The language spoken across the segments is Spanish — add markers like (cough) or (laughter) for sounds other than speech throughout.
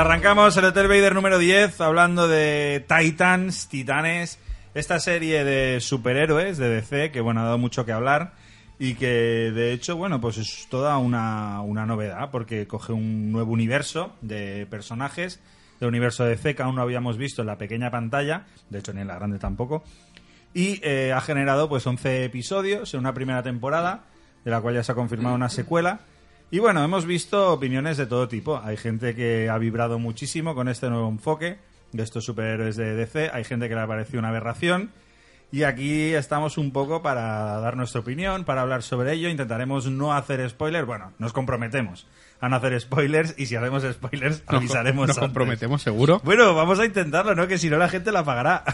Arrancamos el Hotel Vader número 10 hablando de Titans, Titanes, esta serie de superhéroes de DC que bueno ha dado mucho que hablar y que de hecho bueno pues es toda una, una novedad porque coge un nuevo universo de personajes del universo de DC que aún no habíamos visto en la pequeña pantalla, de hecho ni en la grande tampoco, y eh, ha generado pues 11 episodios en una primera temporada de la cual ya se ha confirmado una secuela y bueno, hemos visto opiniones de todo tipo. Hay gente que ha vibrado muchísimo con este nuevo enfoque de estos superhéroes de DC. Hay gente que le ha parecido una aberración. Y aquí estamos un poco para dar nuestra opinión, para hablar sobre ello. Intentaremos no hacer spoilers. Bueno, nos comprometemos a no hacer spoilers y si hacemos spoilers avisaremos. Nos antes. comprometemos seguro. Bueno, vamos a intentarlo, ¿no? Que si no la gente la pagará.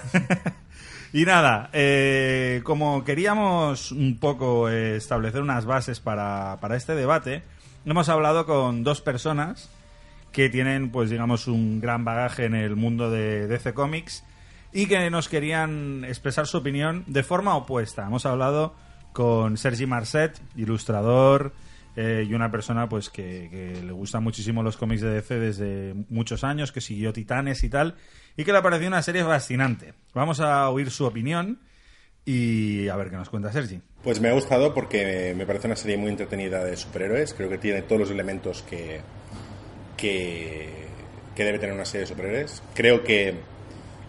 (laughs) y nada, eh, como queríamos un poco eh, establecer unas bases para, para este debate, hemos hablado con dos personas que tienen, pues digamos, un gran bagaje en el mundo de DC Comics y que nos querían expresar su opinión de forma opuesta. Hemos hablado con Sergi Marcet, ilustrador eh, y una persona pues que, que le gustan muchísimo los cómics de DC desde muchos años, que siguió Titanes y tal, y que le pareció una serie fascinante. Vamos a oír su opinión y a ver qué nos cuenta Sergi. Pues me ha gustado porque me parece una serie muy entretenida de superhéroes. Creo que tiene todos los elementos que, que, debe tener una serie de superhéroes. Creo que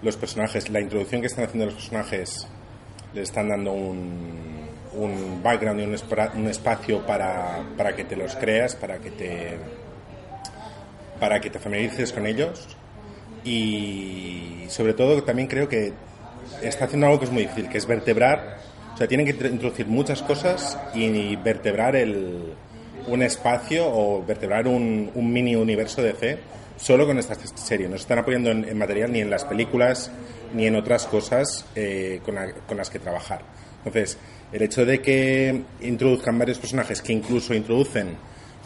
los personajes, la introducción que están haciendo los personajes, le están dando un, un background y un, un espacio para, para que te los creas, para que te para que te familiarices con ellos y sobre todo también creo que está haciendo algo que es muy difícil, que es vertebrar, o sea, tienen que tr- introducir muchas cosas y vertebrar el, un espacio o vertebrar un, un mini universo de C solo con esta serie. No se están apoyando en, en material ni en las películas ni en otras cosas eh, con, la- con las que trabajar. Entonces, el hecho de que introduzcan varios personajes que incluso introducen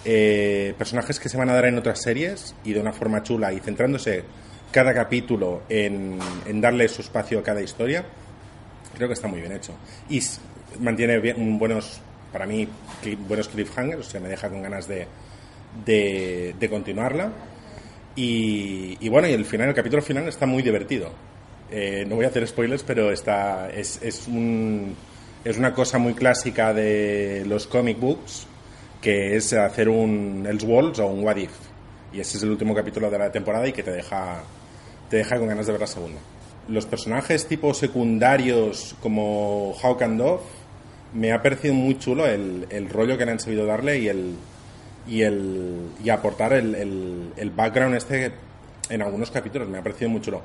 eh, personajes que se van a dar en otras series y de una forma chula y centrándose cada capítulo en, darle su espacio a cada historia, creo que está muy bien hecho. Y mantiene buenos, para mí, buenos cliffhangers, o sea, me deja con ganas de, de, continuarla. Y, y bueno, y el final, el capítulo final está muy divertido. Eh, no voy a hacer spoilers, pero está, es, es una cosa muy clásica de los comic books, que es hacer un Elseworlds o un What If. Y ese es el último capítulo de la temporada y que te deja, te deja con ganas de ver la segunda. Los personajes tipo secundarios como Hawk and Dove me ha parecido muy chulo el, el rollo que le han sabido darle y el y el y aportar el, el, el background este en algunos capítulos me ha parecido muy chulo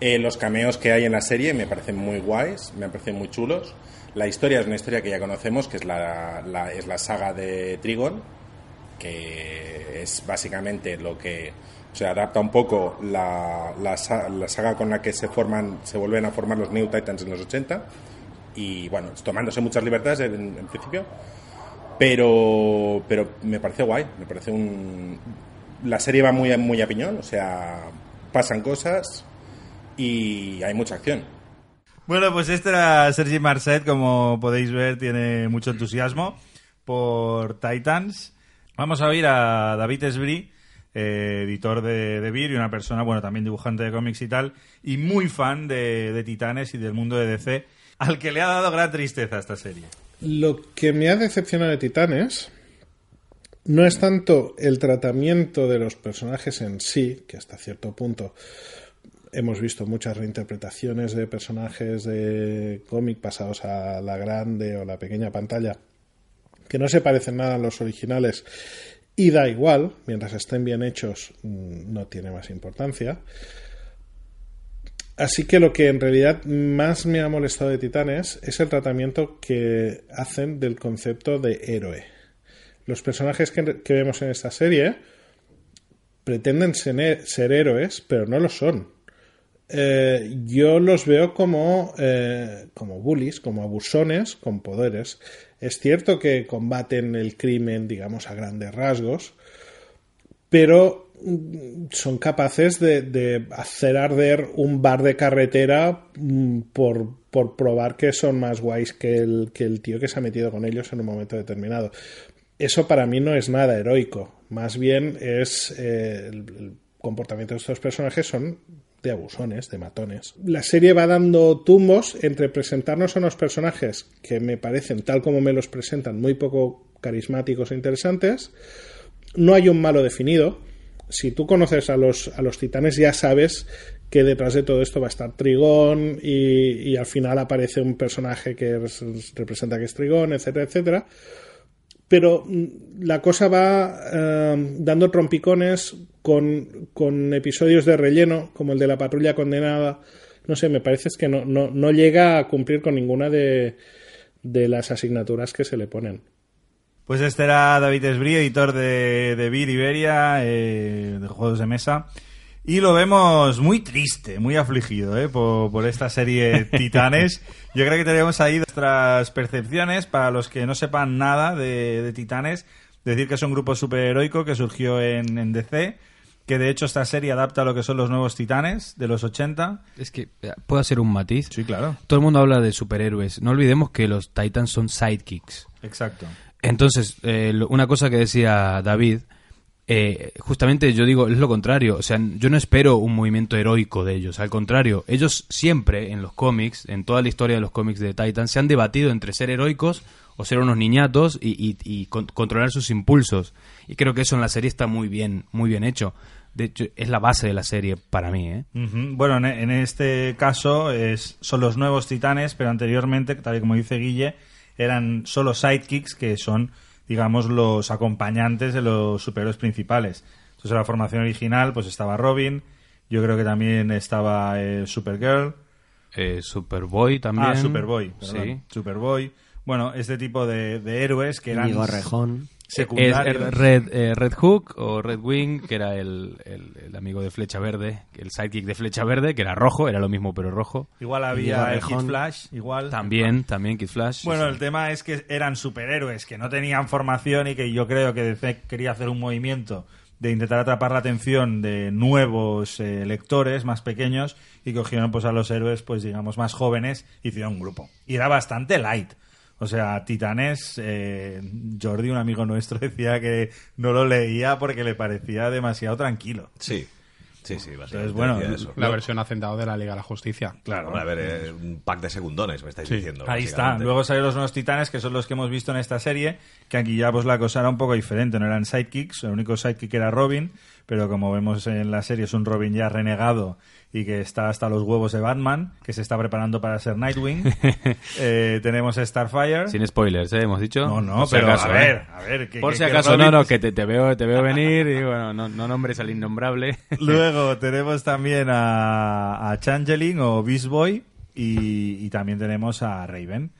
Eh, los cameos que hay en la serie me parecen muy guays me parecen muy chulos la historia es una historia que ya conocemos que es la, la- es la saga de Trigon que es básicamente lo que se adapta un poco la, la, sa- la saga con la que se forman se vuelven a formar los New Titans en los 80 y bueno tomándose muchas libertades en, principio. Pero pero me parece guay me parece un la serie va muy muy a piñón o sea pasan cosas y hay mucha acción. Bueno, pues este era Sergi Marcet, como podéis ver, tiene mucho entusiasmo por Titans. Vamos a oír a David Esbri, eh, editor de, de Vir y una persona, bueno, también dibujante de cómics y tal, y muy fan de, de Titanes y del mundo de DC, al que le ha dado gran tristeza esta serie. Lo que me ha decepcionado de Titanes no es tanto el tratamiento de los personajes en sí, que hasta cierto punto hemos visto muchas reinterpretaciones de personajes de cómic pasados a la grande o la pequeña pantalla, que no se parecen nada a los originales y da igual, mientras estén bien hechos mm, no tiene más importancia. Así que lo que en realidad más me ha molestado de Titanes es el tratamiento que hacen del concepto de héroe. Los personajes que, vemos en esta serie pretenden ser, ser héroes, pero no lo son. Eh, yo los veo como, eh, como bullies, como abusones con poderes. Es cierto que combaten el crimen, digamos, a grandes rasgos, pero mm, son capaces de, hacer arder un bar de carretera mm, por, por probar que son más guays que el, que el tío que se ha metido con ellos en un momento determinado. Eso para mí no es nada heroico, más bien es eh, el, el comportamientos de estos personajes son de abusones, de matones. La serie va dando tumbos entre presentarnos a unos personajes que me parecen, tal como me los presentan, muy poco carismáticos e interesantes. No hay un malo definido. Si tú conoces a los, a los titanes ya sabes que detrás de todo esto va a estar Trigón y, y al final aparece un personaje que res- representa que es Trigón, etcétera, etcétera pero mm, la cosa va eh, dando trompicones con, con episodios de relleno, como el de la patrulla condenada. No sé, me parece que no, no, no llega a cumplir con ninguna de, de las asignaturas que se le ponen. Pues este era David Esbrí, editor de, de Iberia, eh, de juegos de mesa. Y lo vemos muy triste, muy afligido ¿eh? por, por esta serie (laughs) Titanes. Yo creo que tenemos ahí nuestras percepciones para los que no sepan nada de, de Titanes. Decir que es un grupo superheroico que surgió en, en DC, que de hecho esta serie adapta a lo que son los nuevos Titanes de los 80. Es que, eh, ¿puedo hacer un matiz? Sí, claro. Todo el mundo habla de superhéroes. No olvidemos que los Titans son sidekicks. Exacto. Entonces, eh, una cosa que decía David, eh, justamente yo digo, es lo contrario. O sea, yo no espero un movimiento heroico de ellos. Al contrario, ellos siempre en los cómics, en toda la historia de los cómics de Titan, se han debatido entre ser heroicos o ser unos niñatos y, y- y con- controlar sus impulsos. Y creo que eso en la serie está muy bien, muy bien hecho. De hecho, es la base de la serie para mí, ¿eh? Bueno, en, en este caso es, son los nuevos titanes, pero anteriormente, tal y como dice Guille, eran solo sidekicks que son, digamos, los acompañantes de los superhéroes principales. Entonces, en la formación original, pues estaba Robin, yo creo que también estaba eh, Supergirl, Eh, Superboy también. ah, Superboy, perdón, Sí. Superboy. Bueno, este tipo de, de héroes que eran Íñigo Rejón. Es Red, eh, Red Hook o Red Wing, que era el, el- el amigo de Flecha Verde, el sidekick de Flecha Verde, que era rojo, era lo mismo pero rojo. Igual había el Kid. Flash, igual. También, también Kid Flash. Bueno, sí, el tema es que eran superhéroes que no tenían formación y que yo creo que DC quería hacer un movimiento de intentar atrapar la atención de nuevos eh, lectores más pequeños y cogieron pues a los héroes pues digamos más jóvenes y hicieron un grupo. Y era bastante light. O sea, Titanes, eh, Jordi, un amigo nuestro, (laughs) decía que no lo leía porque le parecía demasiado tranquilo. Sí, sí, sí, básicamente Entonces, bueno, eso. La versión hacendado de la Liga de la Justicia. Claro. Hombre, a ver, eh, un pack de segundones, me estáis Sí. diciendo. Ahí está. Luego salieron los nuevos titanes, que son los que hemos visto en esta serie, que aquí ya pues la cosa era un poco diferente. No eran sidekicks, el único sidekick era Robin, pero como vemos en la serie es un Robin ya renegado y que está hasta los huevos de Batman, que se está preparando para ser Nightwing. (laughs) Eh, tenemos Starfire. Sin spoilers, ¿eh? Hemos dicho. No, no, Por si pero acaso, a ver, ¿eh? a ver. Que, Por que- si acaso, Robin- no, no, que te, te veo, te veo venir y bueno, no, no nombres al innombrable. (laughs) Luego tenemos también a, a Changeling o Beast Boy y, y también tenemos a Raven.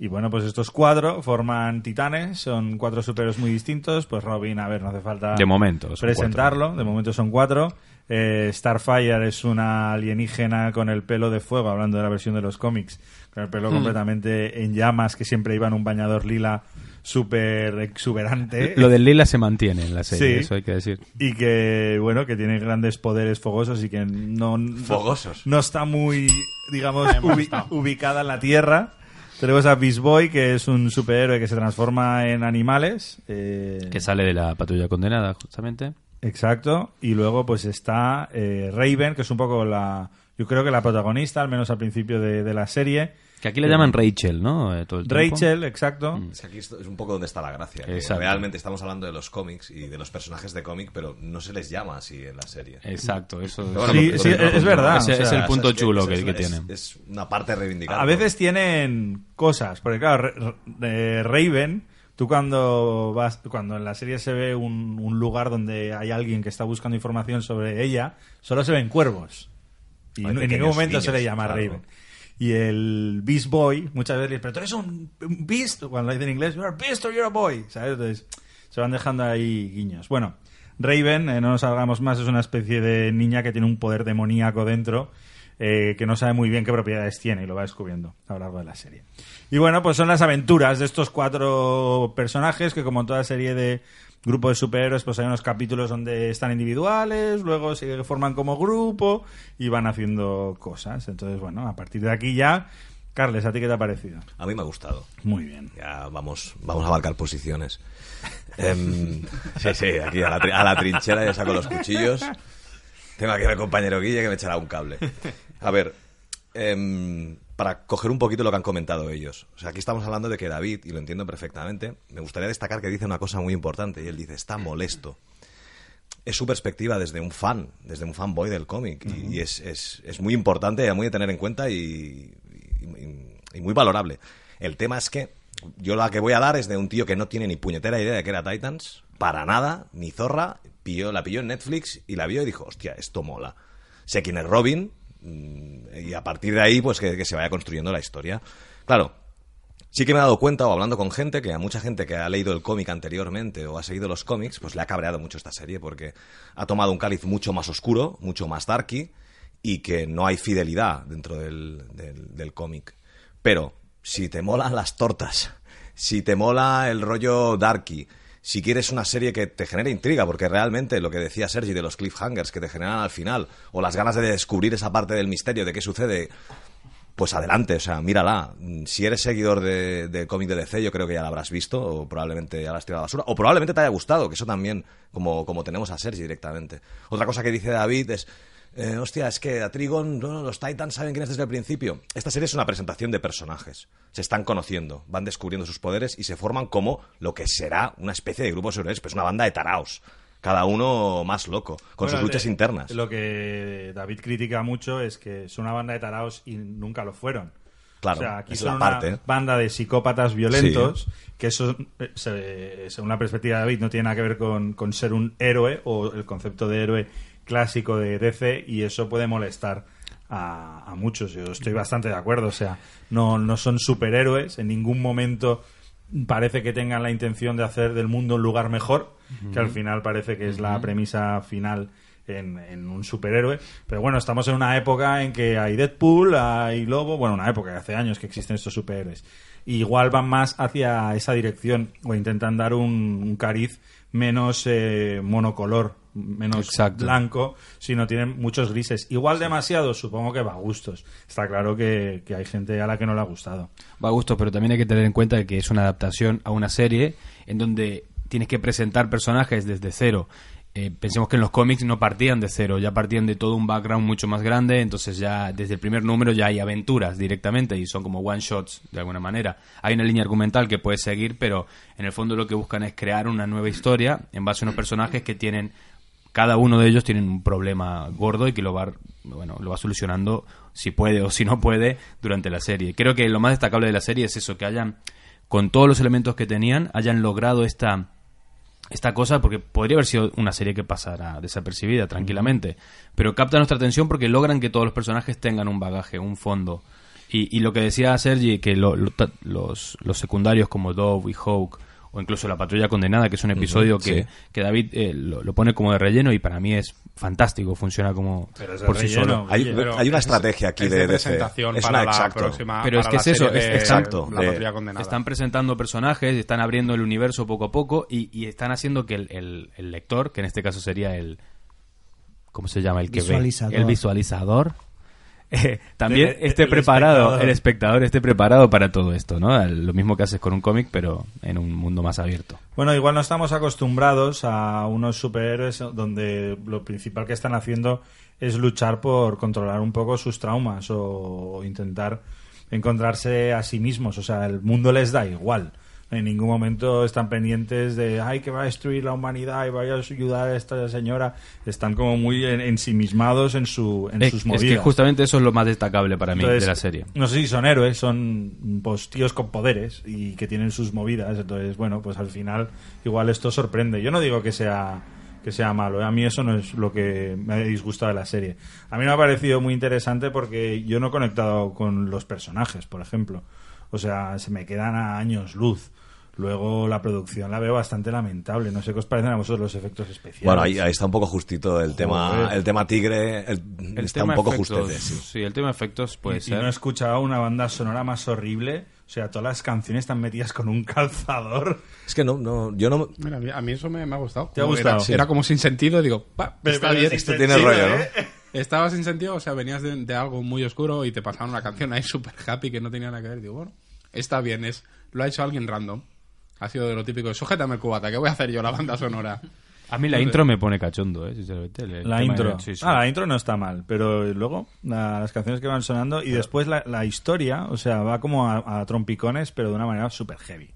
Y bueno, pues estos cuatro forman titanes, son cuatro superhéroes muy distintos. Pues Robin, a ver, no hace falta De momento, presentarlo, de momento son cuatro. Eh, Starfire es una alienígena con el pelo de fuego, hablando de la versión de los cómics, con el pelo completamente en llamas, que siempre iba en un bañador lila súper exuberante. Lo del lila se mantiene en la serie, Sí. eso hay que decir. y que bueno que tiene grandes poderes fogosos y que no Fogosos. no está muy digamos ubi- ubicada en la tierra tenemos a Beast Boy que es un superhéroe que se transforma en animales eh, Que sale de la patrulla condenada, justamente. Exacto y luego pues está eh, Raven que es un poco la yo creo que la protagonista al menos al principio de, de la serie Que aquí le llaman Rachel, ¿no? Eh, todo el tiempo. Rachel exacto Es que aquí es un poco donde está la gracia. que realmente estamos hablando de los cómics y de los personajes de cómic, pero no se les llama así en la serie. Exacto, eso Pero bueno, Sí, sí, es verdad, Ese o sea, es el punto es que chulo es- que, es- que es- tienen. Es una parte reivindicada. A veces tienen cosas, porque claro, eh, Raven, tú cuando vas, cuando en la serie se ve un, un lugar donde hay alguien que está buscando información sobre ella, solo se ven cuervos. Y en ningún momento se le llama claro. Raven. Y el Beast Boy, muchas veces le dicen, pero tú eres un un Beast, cuando lo dicen en inglés, you're a Beast or you're a Boy, ¿sabes? Entonces, se van dejando ahí guiños. Bueno, Raven, eh, no nos salgamos más, es una especie de niña que tiene un poder demoníaco dentro eh, que no sabe muy bien qué propiedades tiene y lo va descubriendo a lo largo de la serie. Y bueno, pues son las aventuras de estos cuatro personajes que como en toda serie de grupo de superhéroes, pues hay unos capítulos donde están individuales, luego se forman como grupo y van haciendo cosas. Entonces, bueno, a partir de aquí ya, Carles, ¿a ti qué te ha parecido? A mí me ha gustado. Muy bien. Ya vamos, vamos a abarcar posiciones. Em, sí, sí, aquí a la, a la trinchera ya saco los cuchillos. Tengo aquí al compañero Guille que me echará un cable. A ver, em, para coger un poquito lo que han comentado ellos. O sea, aquí estamos hablando de que David, y lo entiendo perfectamente, me gustaría destacar que dice una cosa muy importante, y él dice, está molesto. Es su perspectiva desde un fan, desde un fanboy del cómic, y, y es, es- es muy importante, y muy de tener en cuenta y, y- y muy valorable. El tema es que yo la que voy a dar es de un tío que no tiene ni puñetera idea de que era Titans, para nada, ni zorra, pilló, la pilló en Netflix y la vio y dijo, hostia, esto mola. Sé quién es Robin y a partir de ahí pues que, que se vaya construyendo la historia. Claro, sí que me he dado cuenta, o hablando con gente, que a mucha gente que ha leído el cómic anteriormente o ha seguido los cómics, pues le ha cabreado mucho esta serie porque ha tomado un cáliz mucho más oscuro, mucho más darky y que no hay fidelidad dentro del, del- del cómic. Pero si te molan las tortas, si te mola el rollo darky, si quieres una serie que te genere intriga, porque realmente lo que decía Sergi de los cliffhangers que te generan al final, o las ganas de descubrir esa parte del misterio de qué sucede, pues adelante, o sea, mírala. Si eres seguidor de, de cómic de DC, yo creo que ya la habrás visto, o probablemente ya la has tirado a la basura, o probablemente te haya gustado, que eso también, como, como tenemos a Sergi directamente. Otra cosa que dice David es, eh, hostia, es que a Trigon, no, los Titans saben quién es desde el principio. Esta serie es una presentación de personajes. Se están conociendo, van descubriendo sus poderes y se forman como lo que será una especie de grupo de superhéroes, pues una banda de taraos. Cada uno más loco, con Bueno, sus luchas eh, internas. Lo que David critica mucho es que son una banda de taraos y nunca lo fueron. Claro, o sea, aquí es son la una parte. banda de psicópatas violentos que eso, eh, se- según la perspectiva de David, no tiene nada que ver con, con ser un héroe o el concepto de héroe clásico de DC y eso puede molestar a, a muchos. Yo estoy bastante de acuerdo. O sea, no, no son superhéroes. En ningún momento parece que tengan la intención de hacer del mundo un lugar mejor, que al final parece que es la premisa final en, en un superhéroe. Pero bueno, estamos en una época en que hay Deadpool, hay Lobo, bueno, una época, hace años que existen estos superhéroes. Y igual van más hacia esa dirección o intentan dar un, un cariz menos eh, monocolor, menos Exacto. blanco, sino tienen muchos grises. Igual demasiado, supongo que va a gustos. Está claro que, que hay gente a la que no le ha gustado. Va a gusto, pero también hay que tener en cuenta que es una adaptación a una serie en donde tienes que presentar personajes desde cero. Eh, pensemos que en los cómics no partían de cero, ya partían de todo un background mucho más grande, entonces ya desde el primer número ya hay aventuras directamente y son como one shots de alguna manera. Hay una línea argumental que puedes seguir, pero en el fondo lo que buscan es crear una nueva historia en base a unos personajes que tienen cada uno de ellos tiene un problema gordo y que lo va bueno lo va solucionando si puede o si no puede durante la serie. Creo que lo más destacable de la serie es eso que hayan con todos los elementos que tenían hayan logrado esta esta cosa porque podría haber sido una serie que pasara desapercibida tranquilamente. Pero capta nuestra atención porque logran que todos los personajes tengan un bagaje un fondo. Y, y lo que decía Sergi que lo- los, los secundarios como Dove y Hawk o incluso la patrulla condenada que es un episodio que, sí. que David eh, lo, lo pone como de relleno y para mí es fantástico funciona como por sí relleno. solo Hay, Oye, pero hay una es- estrategia aquí es de, presentación Es para una la exacto. próxima Pero es que la es eso, es- exacto, la patrulla condenada. están presentando personajes están abriendo el universo poco a poco y, y están haciendo que el, el- el lector que en este caso sería el ¿cómo se llama? el que Visualizador. ve el visualizador eh, (laughs) también esté el preparado espectador. el espectador esté preparado para todo esto ¿no? lo mismo que haces con un cómic pero en un mundo más abierto Bueno, igual no estamos acostumbrados a unos superhéroes donde lo principal que están haciendo es luchar por controlar un poco sus traumas o intentar encontrarse a sí mismos. O sea, el mundo les da igual. En ningún momento están pendientes de, ay, que va a destruir la humanidad y vaya a ayudar a esta señora. Están como muy en- ensimismados en, su, en es, sus es movidas. que justamente eso es lo más destacable para mí Entonces, de la serie No sé si son héroes, son pues, tíos con poderes y que tienen sus movidas. Entonces, bueno, pues al final igual esto sorprende. Yo no digo que sea que sea malo, ¿eh? a mí eso no es lo que me ha disgustado de la serie. A mí me ha parecido muy interesante porque yo no he conectado con los personajes, por ejemplo. O sea, se me quedan a años luz. Luego la producción la veo bastante lamentable. No sé qué os parecen a vosotros los efectos especiales. Bueno, ahí, ahí está un poco justito el tema, el tema tigre, el- el está tema un poco efectos, justete, sí. sí el tema efectos puede y, y ser no he escuchado una banda sonora más horrible. O sea, todas las canciones están metidas con un calzador. Es que no, no, yo no, Mira, a mí- eso me, me ha gustado. ¿Te ha gustado? Era, Sí. era como sin sentido, digo, pa, está bien. esto tiene rollo, ¿no? Estaba sin sentido, o sea, venías de, de algo muy oscuro y te pasaban una canción ahí (laughs) súper happy que no tenía nada que ver. Digo, bueno, está bien, es lo ha hecho alguien random. Ha sido de lo típico, sujétame el cubata, que voy a hacer yo la banda sonora. A mí la intro me pone cachondo, ¿eh? sinceramente. el- La intro. de- sí, sí. Ah, la intro no está mal, pero luego la- las canciones que van sonando y después la, la historia, o sea, va como a, a trompicones, pero de una manera súper heavy.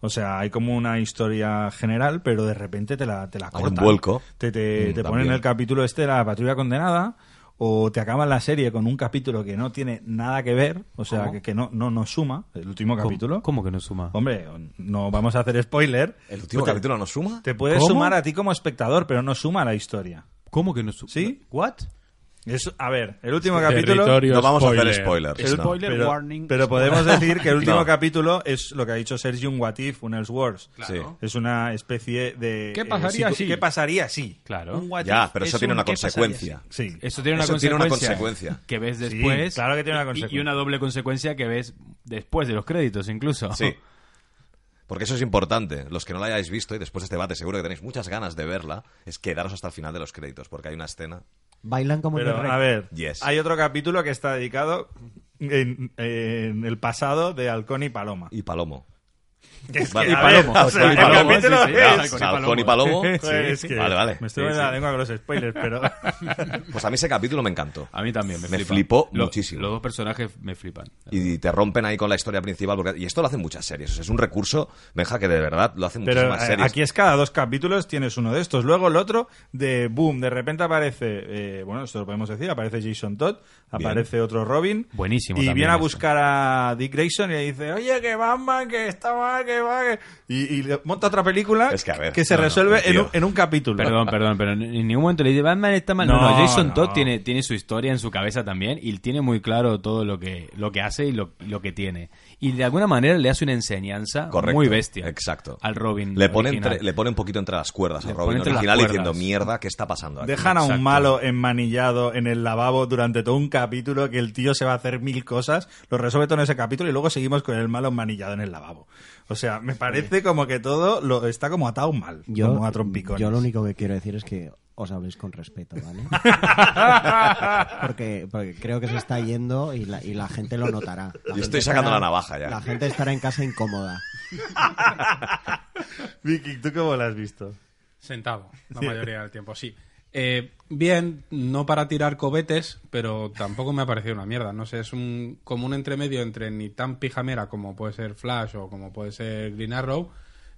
O sea, hay como una historia general, pero de repente te la, te la Hay un cortan. vuelco. Te, te, Mm, te ponen el capítulo este de la patrulla condenada o te acaban la serie con un capítulo que no tiene nada que ver, o sea, que, que no, no, no suma, el último ¿Cómo- capítulo. ¿Cómo que no suma? Hombre, no vamos a hacer spoiler. ¿El último Pues te- capítulo nos suma? Te puede ¿Cómo? sumar a ti como espectador, pero no suma a la historia. ¿Cómo que no suma? ¿Sí? ¿What? Es, a ver, el último capítulo... Territorio No vamos a hacer spoiler. spoilers. No. spoiler Pero, warning. pero podemos decir que el último (laughs) No. capítulo es lo que ha dicho Sergio, un What If, un Elseworlds. Sí. Es una especie de... ¿Qué eh, pasaría si? ¿Qué pasaría si? Claro. Un what Ya, pero es eso tiene un una ¿qué pasaría consecuencia. Sí. Eso tiene una Eso consecuencia. tiene una consecuencia. Que ves Sí, después. claro que tiene una y- consecuencia. Y una doble consecuencia que ves después de los créditos, incluso. Sí. (laughs) Porque eso es importante. Los que no la hayáis visto y después de este debate seguro que tenéis muchas ganas de verla, es quedaros hasta el final de los créditos, porque hay una escena. Bailan como Pero, el rey. a ver, Yes. hay otro capítulo que está dedicado en, en el pasado de Halcón y Paloma. Y Palomo. Que es que, Vale, a y ver, Palomo. o sea, Y el Palomo, capítulo sí, sí, es- Halcón y Halcón y Palomo. Joder, es que Vale, vale. Me estoy poniendo la lengua con los spoilers, pero... (laughs) Pues a mí ese capítulo me encantó. A mí también me, Me flipó Lo- muchísimo. Los dos personajes me flipan. Y te rompen ahí con la historia principal. Porque... Y esto lo hacen muchas series. O sea, es un recurso, Benja, que de verdad lo hacen Pero muchísimas eh, series. aquí es cada dos capítulos tienes uno de estos. Luego el otro de boom, de repente aparece, eh, bueno, esto lo podemos decir, aparece Jason Todd, aparece otro Robin. Buenísimo Y viene a eso. buscar a Dick Grayson y le dice, oye, que Batman, que está mal, que va, que... Y, y le monta otra película Es que, a ver, se no, no, resuelve en, tío. un, en un capítulo. Perdón, perdón, pero en en ningún momento le dice Batman está mal. No, no, No, Jason no. Todd tiene, tiene su historia en su cabeza también y tiene muy claro todo lo que, lo que hace y lo, lo que tiene. Y de alguna manera le hace una enseñanza Correcto, muy bestia. Exacto. Al Robin. Le pone, entre- le pone un poquito entre las cuerdas Le al Robin original diciendo, mierda, ¿qué está pasando aquí? Dejan a un Exacto. malo enmanillado en el lavabo durante todo un capítulo que el tío se va a hacer mil cosas, lo resuelve todo en ese capítulo y luego seguimos con el malo enmanillado en el lavabo. O sea, me parece como que todo lo está como atado mal, Yo, como a trompicones. yo lo único que quiero decir es que os habléis con respeto, ¿vale? (laughs) porque, porque creo que se está yendo y la, y la gente lo notará. La Yo estoy sacando estará- la navaja ya. La gente estará en casa incómoda. (laughs) Vicky, ¿tú cómo lo has visto? Sentado, la mayoría del tiempo, sí. Eh, bien, no para tirar cobetes, pero tampoco me ha parecido una mierda. No sé, es un, como un entremedio entre ni tan pijamera como puede ser Flash o como puede ser Green Arrow,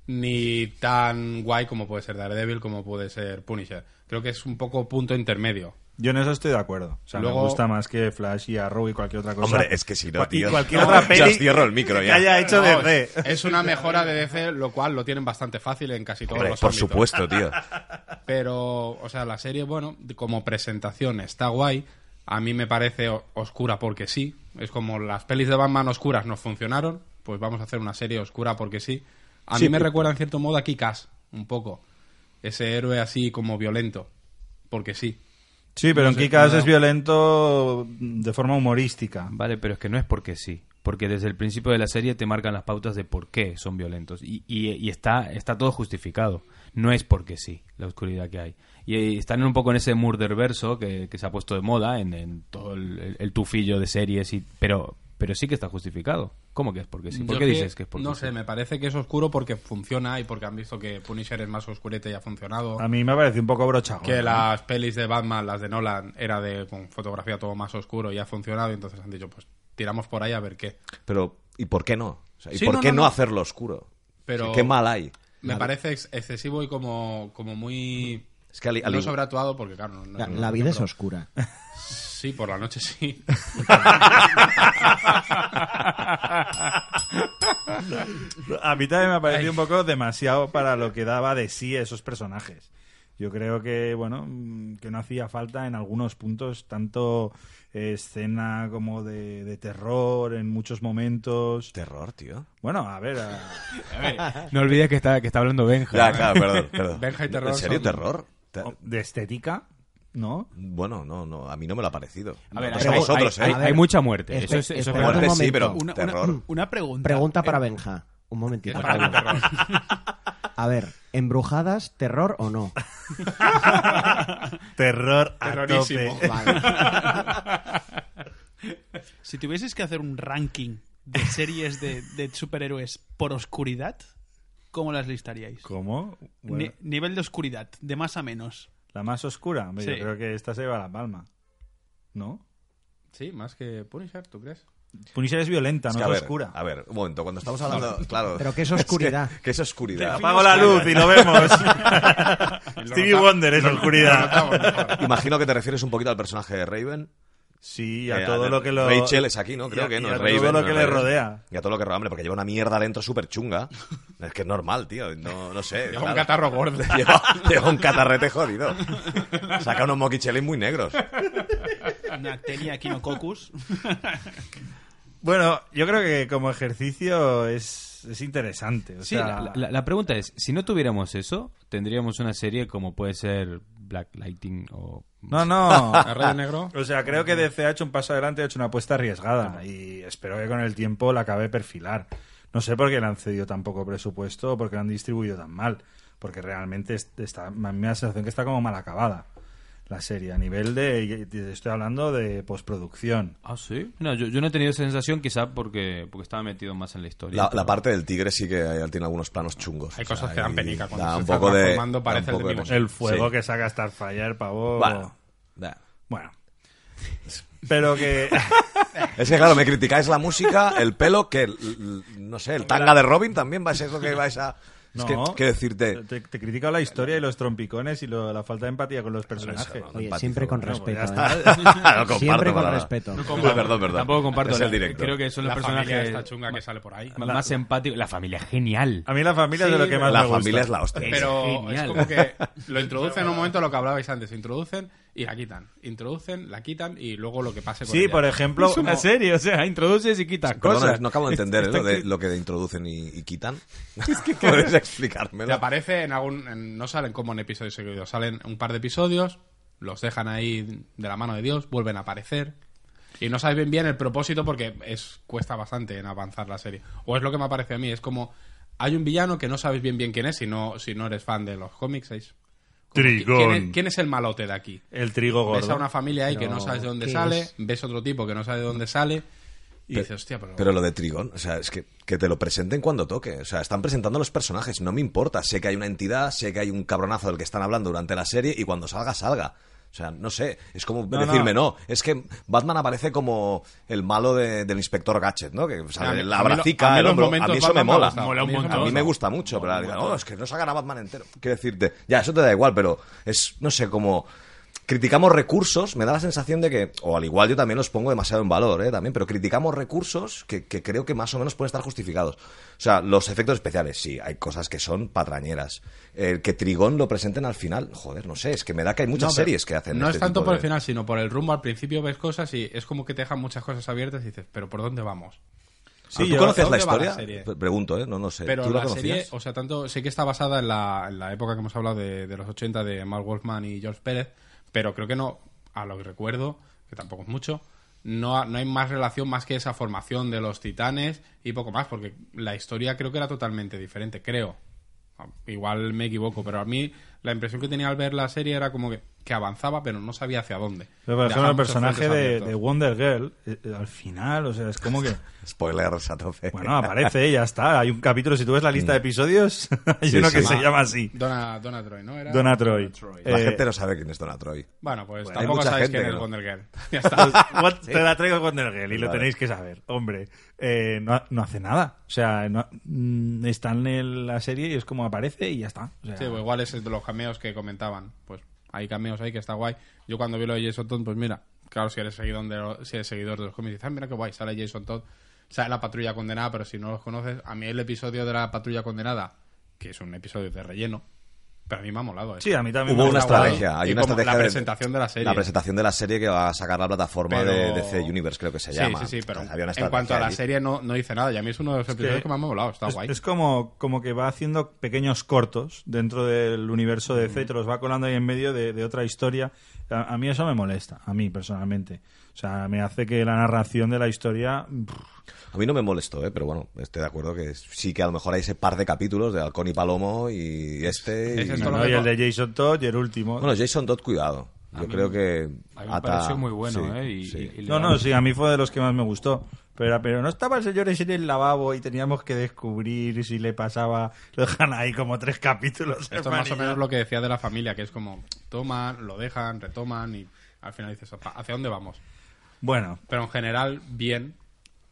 ni tan guay como puede ser Daredevil, como puede ser Punisher. Creo que es un poco punto intermedio. Yo en eso estoy de acuerdo. O sea, Luego- me gusta más que Flash y Arrow y cualquier otra cosa. Hombre, es que si no, Cual- y tío. cualquier otra Ya peli os cierro el micro que ya. haya hecho No, DC. es una mejora de DC, lo cual lo tienen bastante fácil en casi todos Hombre, los por ámbitos. supuesto, tío. Pero, o sea, la serie, bueno, como presentación está guay. A mí me parece oscura porque sí. Es como las pelis de Batman oscuras no funcionaron, pues vamos a hacer una serie oscura porque sí. A Sí, mí me pero- recuerda en cierto modo a Kick-Ass, un poco. Ese héroe así como violento, porque sí. Sí, pero No en Kikas es violento de forma humorística. Vale, pero es que no es porque sí. Porque desde el principio de la serie te marcan las pautas de por qué son violentos. Y, y- y está, está todo justificado. No es porque sí, la oscuridad que hay. Y, eh, están un poco en ese murder verso que, que se ha puesto de moda en, en todo el, el- el tufillo de series. Y, pero, pero sí que está justificado. ¿Cómo que es porque sí? ¿Por Yo qué que- dices que es porque No sí? sé, me parece que es oscuro porque funciona y porque han visto que Punisher es más oscurete y ha funcionado. A mí me parece un poco brochago. que las pelis de Batman, las de Nolan, era de con fotografía todo más oscuro y ha funcionado, y entonces han dicho, pues tiramos por ahí a ver qué. Pero, ¿y por qué no? O sea, ¿Y Sí, por no, qué no, no, no. hacerlo oscuro? Pero ¿Qué mal hay? Me parece ex- excesivo y como, como muy... Es que al- al- no sobreactuado porque, claro... no- no La, vida es oscura. Sí, por la noche sí. A mí también me ha parecido un poco demasiado para lo que daba de sí esos personajes. Yo creo que, bueno, mm, que no hacía falta en algunos puntos tanto eh, escena como de, de terror en muchos momentos. Terror, tío. Bueno, a ver, a- (laughs) No olvides que está, que está hablando Benja. Ya, claro, perdón, perdón. Benja y terror ¿En serio son- terror? De estética, ¿no? Bueno, no, no, a mí no me lo ha parecido. A ver, No hay, sé hay- vosotros, hay- ¿eh? Hay mucha muerte. espe- Eso es, eso es Muerte sí, pero Una, terror. una pregunta. Pregunta Eh, para Benja. Un momentito. Para. A ver, ¿embrujadas, terror o no? (laughs) Terror a Terrorísimo. tope. Vale. Si tuvieses que hacer un ranking de series de, de superhéroes por oscuridad, ¿cómo las listaríais? ¿Cómo? Bueno, Ni- nivel de oscuridad, de más a menos. la más oscura. Hombre, Yo Sí. creo que esta se lleva la palma. ¿No? Sí, más que Punisher, ¿tú crees? Punisher es violenta, Es no que, es a ver, oscura. A ver, un momento, cuando estamos hablando. Claro. Pero ¿qué es oscuridad? que, que es oscuridad. Apago la luz y lo vemos. (laughs) Stevie Wonder es oscuridad. Imagino que te refieres un poquito al personaje de Raven. Sí, a Eh, todo lo que lo... Rachel es aquí, ¿no? Creo a- que no y a es todo lo que le Raven. rodea. Y a todo lo que rodea, hombre, porque lleva una mierda dentro súper chunga. Es que es normal, tío. No, no sé. Lleva un catarro gordo. (laughs) Lleva, lleva un catarrete jodido. Saca unos moquichelis muy negros. Una tenia Echinococcus. Bueno, yo creo que como ejercicio es, es interesante. O Sí, sea, la, la- la pregunta es, si no tuviéramos eso, tendríamos una serie como puede ser Black Lighting o... No, no. (laughs) ¿El Rayo Negro? O sea, creo que DC ha hecho un paso adelante, ha hecho una apuesta arriesgada y espero que con el tiempo la acabe de perfilar. No sé por qué le han cedido tan poco presupuesto o por qué la han distribuido tan mal, porque realmente es- está, a mí me da la sensación que está como mal acabada la serie, a nivel de, de- estoy hablando de postproducción. Ah, sí. No, yo, yo no he tenido esa sensación quizá porque, porque estaba metido más en la historia. La, la pero- parte del tigre sí que hay- tiene algunos planos chungos. Hay O sea, cosas que dan penica cuando da se un está poco de- transformando, da parece un el poco de- de El fuego Sí. que saca Starfire, pavo. Bueno, da. Bueno. Pero que... (laughs) Es que claro, me criticáis la música, el pelo, que no sé, el tanga de Robin también va a ser lo que vais a. Es que, No, ¿qué decirte? Te, te he criticado la historia y los trompicones y lo- la falta de empatía con los personajes. no, Oye, siempre con bueno, respeto. pues ¿eh? (laughs) No comparto Siempre con para nada. respeto. Perdón, perdón. Tampoco comparto. Es la- el directo. Creo que son los La familia personajes esta chunga que sale por ahí. más empáticos. La familia genial. A mí la familia es de lo que más La me gusta. familia es la hostia. Pero genial. es como que lo introducen en un momento lo que hablabais antes. Introducen y la quitan. Introducen, la quitan y luego lo que pase con Sí, ella. por ejemplo... Es una como- serie, o sea, introduces y quitas Perdona, cosas. no acabo de entender ¿eh, lo, de, lo que introducen y, y quitan. (laughs) (laughs) ¿Puedes explicármelo? Te aparece en algún... en- no salen como en episodios seguidos. Salen un par de episodios, los dejan ahí de la mano de Dios, vuelven a aparecer. Y no sabes bien bien el propósito porque es cuesta bastante en avanzar la serie. O es lo que me parece a mí. Es como... Hay un villano que no sabes bien bien quién es si no, si no eres fan de los cómics. ¿sabes? Trigón. ¿quién es, quién es el malote de aquí? El trigo gordo. Ves a una familia ahí que Pero, no sabes de dónde ¿qué sale, es? ves otro tipo que no sabe de dónde sale y Pe- dices, hostia, pero... Pero lo de Trigón, o sea, es que, que te lo presenten cuando toque. O sea, están presentando los personajes, no me importa. Sé que hay una entidad, sé que hay un cabronazo del que están hablando durante la serie y cuando salga, salga. O sea, no sé, es como No, decirme, no. es que Batman aparece como el malo de- del inspector Gadget, ¿no? Que sale A mí- la bracica, a mí el hombro. A mí eso me Batman me mola. gusta. Mola un A mí me montón. A mí me gusta. mucho, pero no, es que no sacan a Batman entero. Quiero decirte, ya, eso te da igual, pero es, no sé, como criticamos recursos, me da la sensación de que, o al igual yo también los pongo demasiado en valor, ¿eh? También, pero criticamos recursos que, que creo que más o menos pueden estar justificados. O sea, los efectos especiales, sí, hay cosas que son patrañeras. El que Trigón lo presenten al final, joder, no sé, es que me da que hay muchas No, series que hacen No este es tanto por de- el final, sino por el rumbo. Al principio ves cosas y es como que te dejan muchas cosas abiertas y dices, pero ¿por dónde vamos? Sí, ¿Tú yo- conocías la ¿dónde va la historia? Pregunto, ¿eh? No, no sé. Pero ¿Tú la serie, o sea, tanto sé que está basada en la, en la época que hemos hablado de, de los 80 de Mark Wolfman y George Pérez, pero creo que no, a lo que recuerdo, que tampoco es mucho, no, no hay más relación más que esa formación de los titanes y poco más, porque la historia creo que era totalmente diferente, creo. Igual me equivoco, pero a mí la impresión que tenía al ver la serie era como que, que avanzaba, pero no sabía hacia dónde. Pero, por ejemplo, el personaje de, Wonder Girl, eh, eh, al final, o sea, es como que... (laughs) Spoilers a tope. Bueno, aparece y ya está. Hay un capítulo, si tú ves la lista de episodios, (laughs) hay Sí, uno sí. que se Ma- llama así. Donna, Donna Troy, ¿no? Era Donna Troy. La Eh, gente no sabe quién es Donna Troy. Bueno, pues tampoco sabéis quién es no. Wonder Girl. (laughs) Ya está. What- Te la traigo Wonder Girl y lo Vale. tenéis que saber. Hombre, eh, no, no hace nada. O sea, no- mm, está en la serie y es como aparece y ya está. O sea, Sí, pues igual es de los cameos que comentaban. Pues hay cameos ahí que está guay. Yo cuando vi lo de Jason Todd, pues mira, claro, si eres seguidor de, si eres seguidor de los cómics, dices, ah, mira qué guay, sale Jason Todd, sale la patrulla condenada, pero si no los conoces, a mí el episodio de la patrulla condenada, que es un episodio de relleno, pero a mí me ha molado. ¿eh? Sí, a mí también Hubo me una estrategia. Hay una estrategia la presentación de la serie. La presentación de la serie que va a sacar la plataforma Pero- de DC Universe, creo que se sí, llama. sí, sí, pero Había una en cuanto a la serie no, no dice nada. Y a mí es uno de los episodios que que, me ha molado. Está es, guay. es como, como que va haciendo pequeños cortos dentro del universo de DC, te los va colando ahí en medio de, de otra historia. A, a mí eso me molesta, a mí personalmente. O sea, me hace que la narración de la historia... pff, A mí no me molestó, ¿eh? pero bueno, estoy de acuerdo que sí que a lo mejor hay ese par de capítulos de Halcón y Palomo y este. Es y- no, el de Jason Todd y el último. Bueno, Jason Todd, cuidado. Yo creo que. A mí me pareció muy bueno, sí, ¿eh? Y- sí. y- y le no, no, sí, a mí fue de los que más me gustó. Pero, pero no estaba el señor ese en el lavabo y teníamos que descubrir si le pasaba. Lo dejan ahí como tres capítulos. Esto es más o menos lo que decía de la familia, que es como toman, lo dejan, retoman y al final dices, "Opa, ¿hacia dónde vamos? Bueno, Pero en general, bien,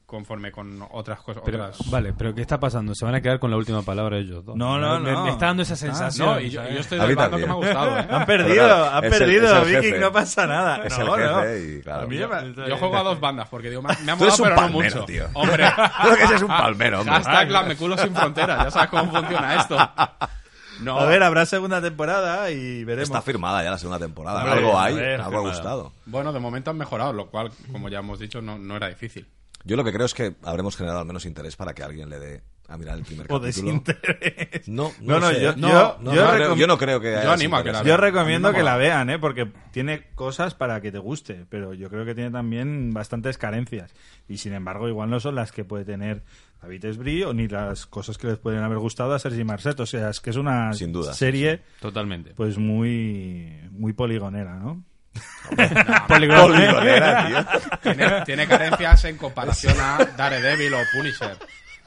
conforme con otras cosas. Pero, otras... vale, pero ¿qué está pasando? ¿Se van a quedar con la última palabra ellos dos? No, no, Me- no. Me, está dando esa Ah, sensación. No, y yo, yo estoy del bando que me ha gustado, ¿eh? han perdido, claro, han es perdido, es Viking, no pasa nada. Es No, el no. jefe y, claro. A mí me- Yo juego a dos bandas porque digo, me ha, me molado, un pero no palmero, mucho. tío. Hombre, (laughs) Creo que ese es un palmero, hombre. hashtag la meculo sin fronteras. Ya sabes cómo funciona esto. No, A ver, habrá segunda temporada y veremos. Está firmada ya la segunda temporada. Hombre, algo hay, ver, algo ha gustado. bueno, de momento han mejorado, lo cual, como ya hemos dicho, no, no era difícil. Yo lo que creo es que habremos generado al menos interés para que alguien le dé a mirar el primer (laughs) O capítulo. desinterés. No, No, no, sé. yo- no, yo- no, yo no creo, yo no creo que yo haya animo a que la. Yo recomiendo que la vean, ¿eh? porque tiene cosas para que te guste, pero yo creo que tiene también bastantes carencias. Y sin embargo, igual no son las que puede tener David Esbrí o ni las cosas que les pueden haber gustado a Sergi Marcet. O sea, es que es una Sin duda, sí, serie Totalmente. pues muy, muy poligonera, ¿no? Poligonera, tío. Tiene, tiene carencias en comparación a Daredevil o Punisher.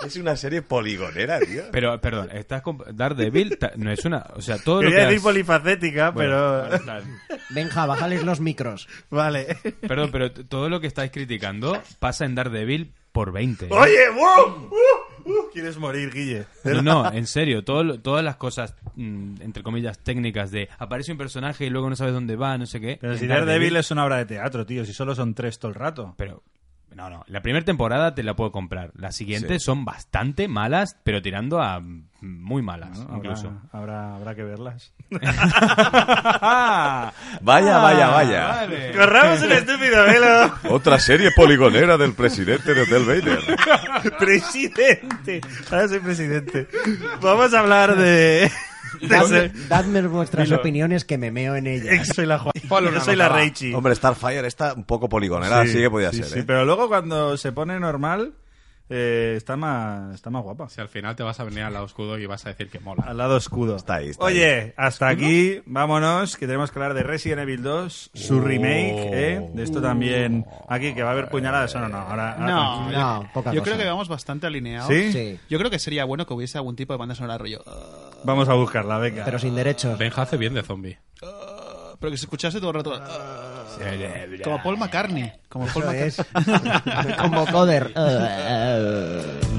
Es una serie poligonera, tío. Pero, perdón, estás comp- Daredevil ta- no es una... O sea, todo lo Quería que decir has- polifacética, Bueno, pero... vale, vale. Benja, bájales los micros. Vale. Perdón, pero t- todo lo que estáis criticando pasa en Daredevil por 20. ¿eh? Oye, wow, uh, uh, quieres morir, Guille. No, no, en serio, todo todas las cosas, mm, entre comillas, técnicas de aparece un personaje y luego no sabes dónde va, no sé qué. Pero si Daredevil es una obra de teatro, tío, si solo son tres todo el rato. Pero, no, no, la primera temporada te la puedo comprar. Las siguientes Sí. son bastante malas, pero tirando a muy malas, ¿no? incluso. Habrá, habrá, habrá que verlas. (laughs) Vaya, vaya, vaya. vale. Corramos un estúpido velo. Otra serie poligonera del presidente de Hotel Vader. (laughs) presidente. Ahora soy presidente. Vamos a hablar de... Dadme, vuestras Dilo. opiniones que me meo en ellas. Soy la Juan. (laughs) Yo soy la. Reichi. Hombre, Starfire está un poco poligonera, sí, que podía sí, ser. sí, ¿eh? pero luego cuando se pone normal eh, está más está más guapa. Si al final te vas a venir al lado escudo y vas a decir que mola. Al lado escudo. Está ahí, está Oye, hasta aquí, vámonos, que tenemos que hablar de Resident Evil 2, su remake, ¿eh? De esto también, aquí, que va a haber puñaladas, o no, no, ahora... ahora No, tranquilo. No, poca yo cosa. creo que vamos bastante alineados. ¿Sí? Sí, Yo creo que sería bueno que hubiese algún tipo de banda sonora rollo. "Ah", Vamos a buscarla, venga. pero sin derechos. Benja hace bien de zombie. Pero que se escuchase todo el rato. "Ah", como Paul McCartney. Como Paul McCartney. (laughs) Como coder. (laughs)